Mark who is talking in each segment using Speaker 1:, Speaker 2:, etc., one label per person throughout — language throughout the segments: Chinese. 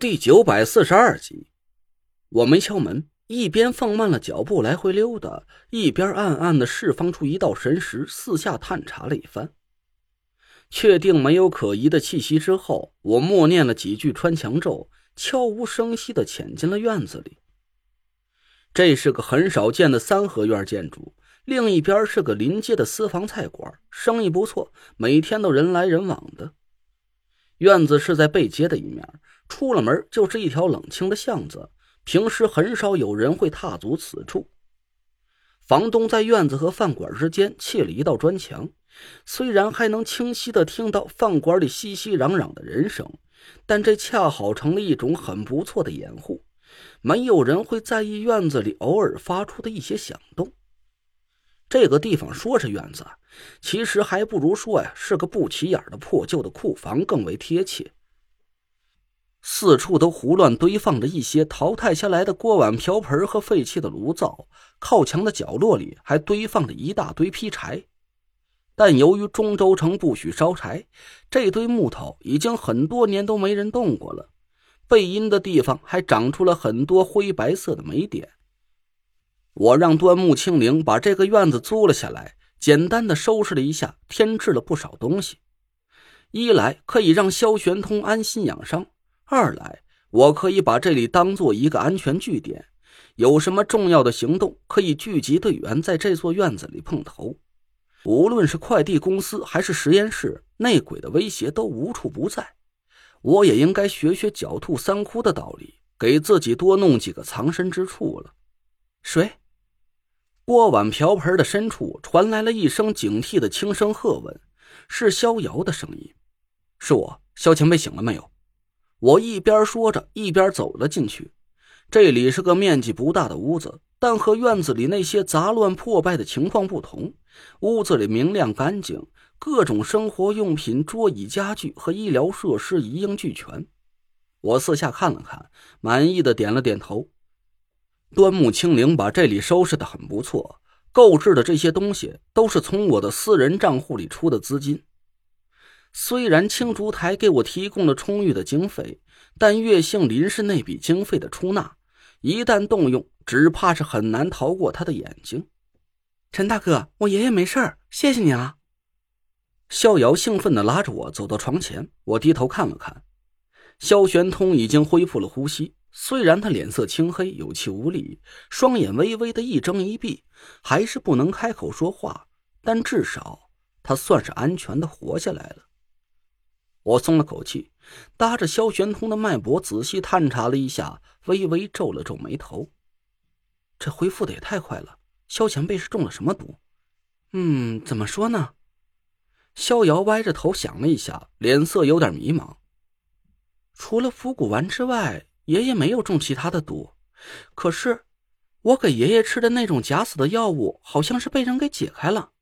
Speaker 1: 第九百四十二集，我没敲门，一边放慢了脚步来回溜达，一边暗暗的释放出一道神识，四下探查了一番。确定没有可疑的气息之后，我默念了几句穿墙咒，悄无声息的潜进了院子里。这是个很少见的三合院建筑，另一边是个临街的私房菜馆，生意不错，每天都人来人往的。院子是在背街的一面。出了门就是一条冷清的巷子，平时很少有人会踏足此处。房东在院子和饭馆之间砌了一道砖墙，虽然还能清晰的听到饭馆里熙熙攘攘的人声，但这恰好成了一种很不错的掩护，没有人会在意院子里偶尔发出的一些响动。这个地方说是院子，其实还不如说呀是个不起眼的破旧的库房更为贴切。四处都胡乱堆放着一些淘汰下来的锅碗瓢盆和废弃的炉灶，靠墙的角落里还堆放着一大堆劈柴。但由于中州城不许烧柴，这堆木头已经很多年都没人动过了。背阴的地方还长出了很多灰白色的霉点。我让端木清灵把这个院子租了下来，简单的收拾了一下，添置了不少东西。一来可以让萧玄通安心养伤。二来，我可以把这里当做一个安全据点，有什么重要的行动，可以聚集队员在这座院子里碰头。无论是快递公司还是实验室，内鬼的威胁都无处不在。我也应该学学狡兔三窟的道理，给自己多弄几个藏身之处了。谁？锅碗瓢盆的深处传来了一声警惕的轻声喝问，是逍遥的声音。是我，萧前辈醒了没有？我一边说着，一边走了进去。这里是个面积不大的屋子，但和院子里那些杂乱破败的情况不同。屋子里明亮干净，各种生活用品、桌椅家具和医疗设施一应俱全。我四下看了看，满意的点了点头。端木清灵把这里收拾的很不错，购置的这些东西都是从我的私人账户里出的资金。虽然青竹台给我提供了充裕的经费，但岳姓林氏那笔经费的出纳，一旦动用，只怕是很难逃过他的眼睛。陈大哥，我爷爷没事儿，谢谢你啊！逍遥兴奋地拉着我走到床前，我低头看了看，萧玄通已经恢复了呼吸，虽然他脸色青黑，有气无力，双眼微微的一睁一闭，还是不能开口说话，但至少他算是安全的活下来了。我松了口气，搭着萧玄通的脉搏仔细探查了一下，微微皱了皱眉头。这恢复的也太快了，萧前辈是中了什么毒？嗯，怎么说呢？逍遥歪着头想了一下，脸色有点迷茫。除了伏骨丸之外，爷爷没有中其他的毒。可是，我给爷爷吃的那种假死的药物，好像是被人给解开了。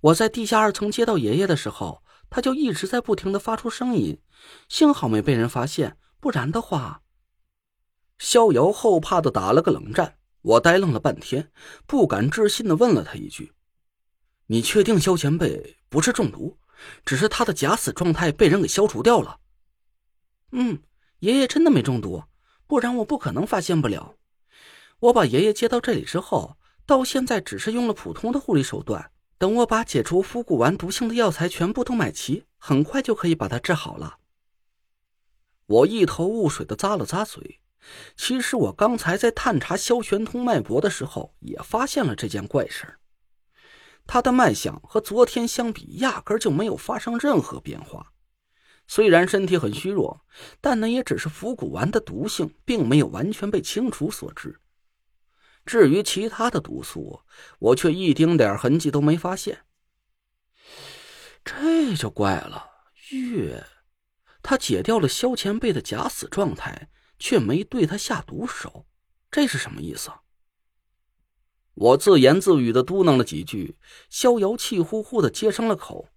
Speaker 1: 我在地下二层接到爷爷的时候。他就一直在不停的发出声音，幸好没被人发现，不然的话。逍遥后怕的打了个冷战，我呆愣了半天，不敢置信的问了他一句：“你确定萧前辈不是中毒，只是他的假死状态被人给消除掉了？”“嗯，爷爷真的没中毒，不然我不可能发现不了。我把爷爷接到这里之后，到现在只是用了普通的护理手段。”等我把解除伏骨丸毒性的药材全部都买齐，很快就可以把它治好了。我一头雾水的咂了咂嘴。其实我刚才在探查萧玄通脉搏的时候，也发现了这件怪事他的脉象和昨天相比，压根就没有发生任何变化。虽然身体很虚弱，但那也只是伏骨丸的毒性，并没有完全被清除所致。至于其他的毒素，我却一丁点痕迹都没发现。这就怪了，月，他解掉了萧前辈的假死状态，却没对他下毒手，这是什么意思？我自言自语的嘟囔了几句，逍遥气呼呼的接上了口。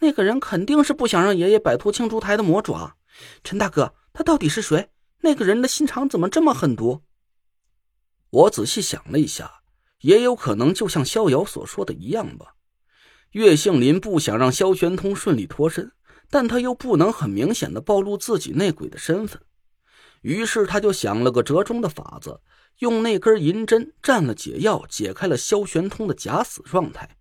Speaker 1: 那个人肯定是不想让爷爷摆脱青竹台的魔爪。陈大哥，他到底是谁？那个人的心肠怎么这么狠毒？我仔细想了一下，也有可能就像逍遥所说的一样吧。岳杏林不想让萧玄通顺利脱身，但他又不能很明显的暴露自己内鬼的身份，于是他就想了个折中的法子，用那根银针蘸了解药，解开了萧玄通的假死状态。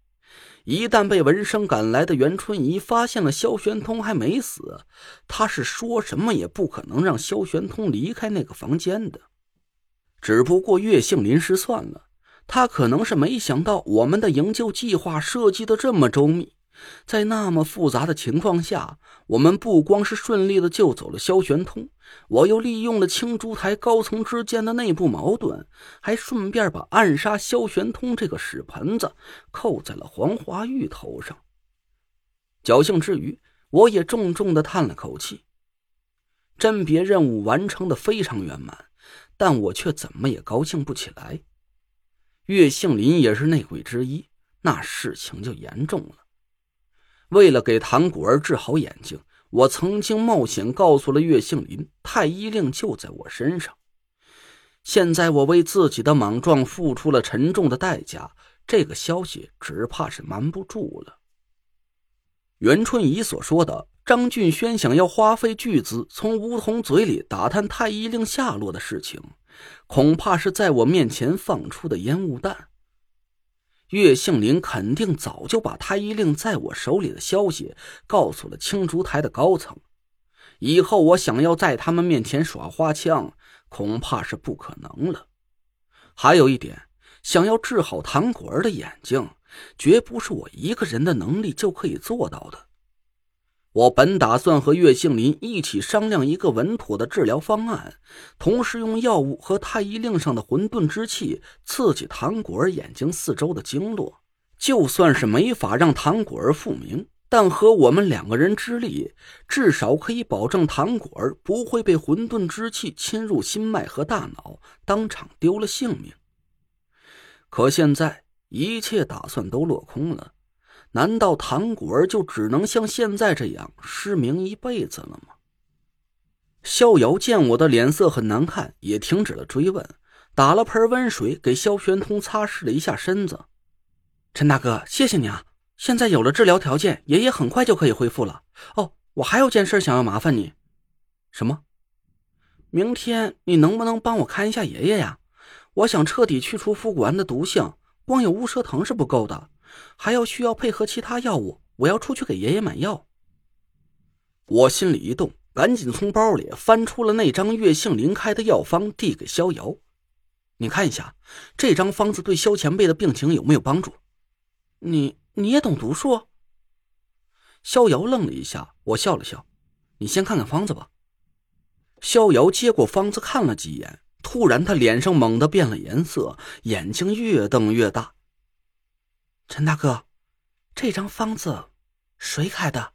Speaker 1: 一旦被闻声赶来的袁春怡发现了萧玄通还没死，他是说什么也不可能让萧玄通离开那个房间的。只不过岳杏林失算了，他可能是没想到我们的营救计划设计的这么周密。在那么复杂的情况下，我们不光是顺利的救走了萧玄通，我又利用了青竹台高层之间的内部矛盾，还顺便把暗杀萧玄通这个屎盆子扣在了黄华玉头上。侥幸之余，我也重重的叹了口气。甄别任务完成的非常圆满，但我却怎么也高兴不起来。岳杏林也是内鬼之一，那事情就严重了。为了给唐果儿治好眼睛，我曾经冒险告诉了岳杏林，太医令就在我身上。现在我为自己的莽撞付出了沉重的代价，这个消息只怕是瞒不住了。袁春怡所说的张俊轩想要花费巨资从梧桐嘴里打探太医令下落的事情，恐怕是在我面前放出的烟雾弹。岳杏林肯定早就把太医令在我手里的消息告诉了青竹台的高层，以后我想要在他们面前耍花枪，恐怕是不可能了。还有一点，想要治好唐果儿的眼睛，绝不是我一个人的能力就可以做到的。我本打算和岳杏林一起商量一个稳妥的治疗方案，同时用药物和太医令上的混沌之气刺激唐果儿眼睛四周的经络。就算是没法让唐果儿复明，但和我们两个人之力，至少可以保证唐果儿不会被混沌之气侵入心脉和大脑，当场丢了性命。可现在一切打算都落空了。难道唐果儿就只能像现在这样失明一辈子了吗？逍遥见我的脸色很难看，也停止了追问，打了盆温水给萧玄通擦拭了一下身子。陈大哥，谢谢你啊！现在有了治疗条件，爷爷很快就可以恢复了。哦，我还有件事想要麻烦你。什么？明天你能不能帮我看一下爷爷呀？我想彻底去除复古丸的毒性，光有乌蛇藤是不够的。还要需要配合其他药物，我要出去给爷爷买药。我心里一动，赶紧从包里翻出了那张岳杏林开的药方，递给逍遥：“你看一下，这张方子对萧前辈的病情有没有帮助？”你你也懂毒术？逍遥愣了一下，我笑了笑：“你先看看方子吧。”逍遥接过方子看了几眼，突然他脸上猛地变了颜色，眼睛越瞪越大。陈大哥，这张方子谁开的？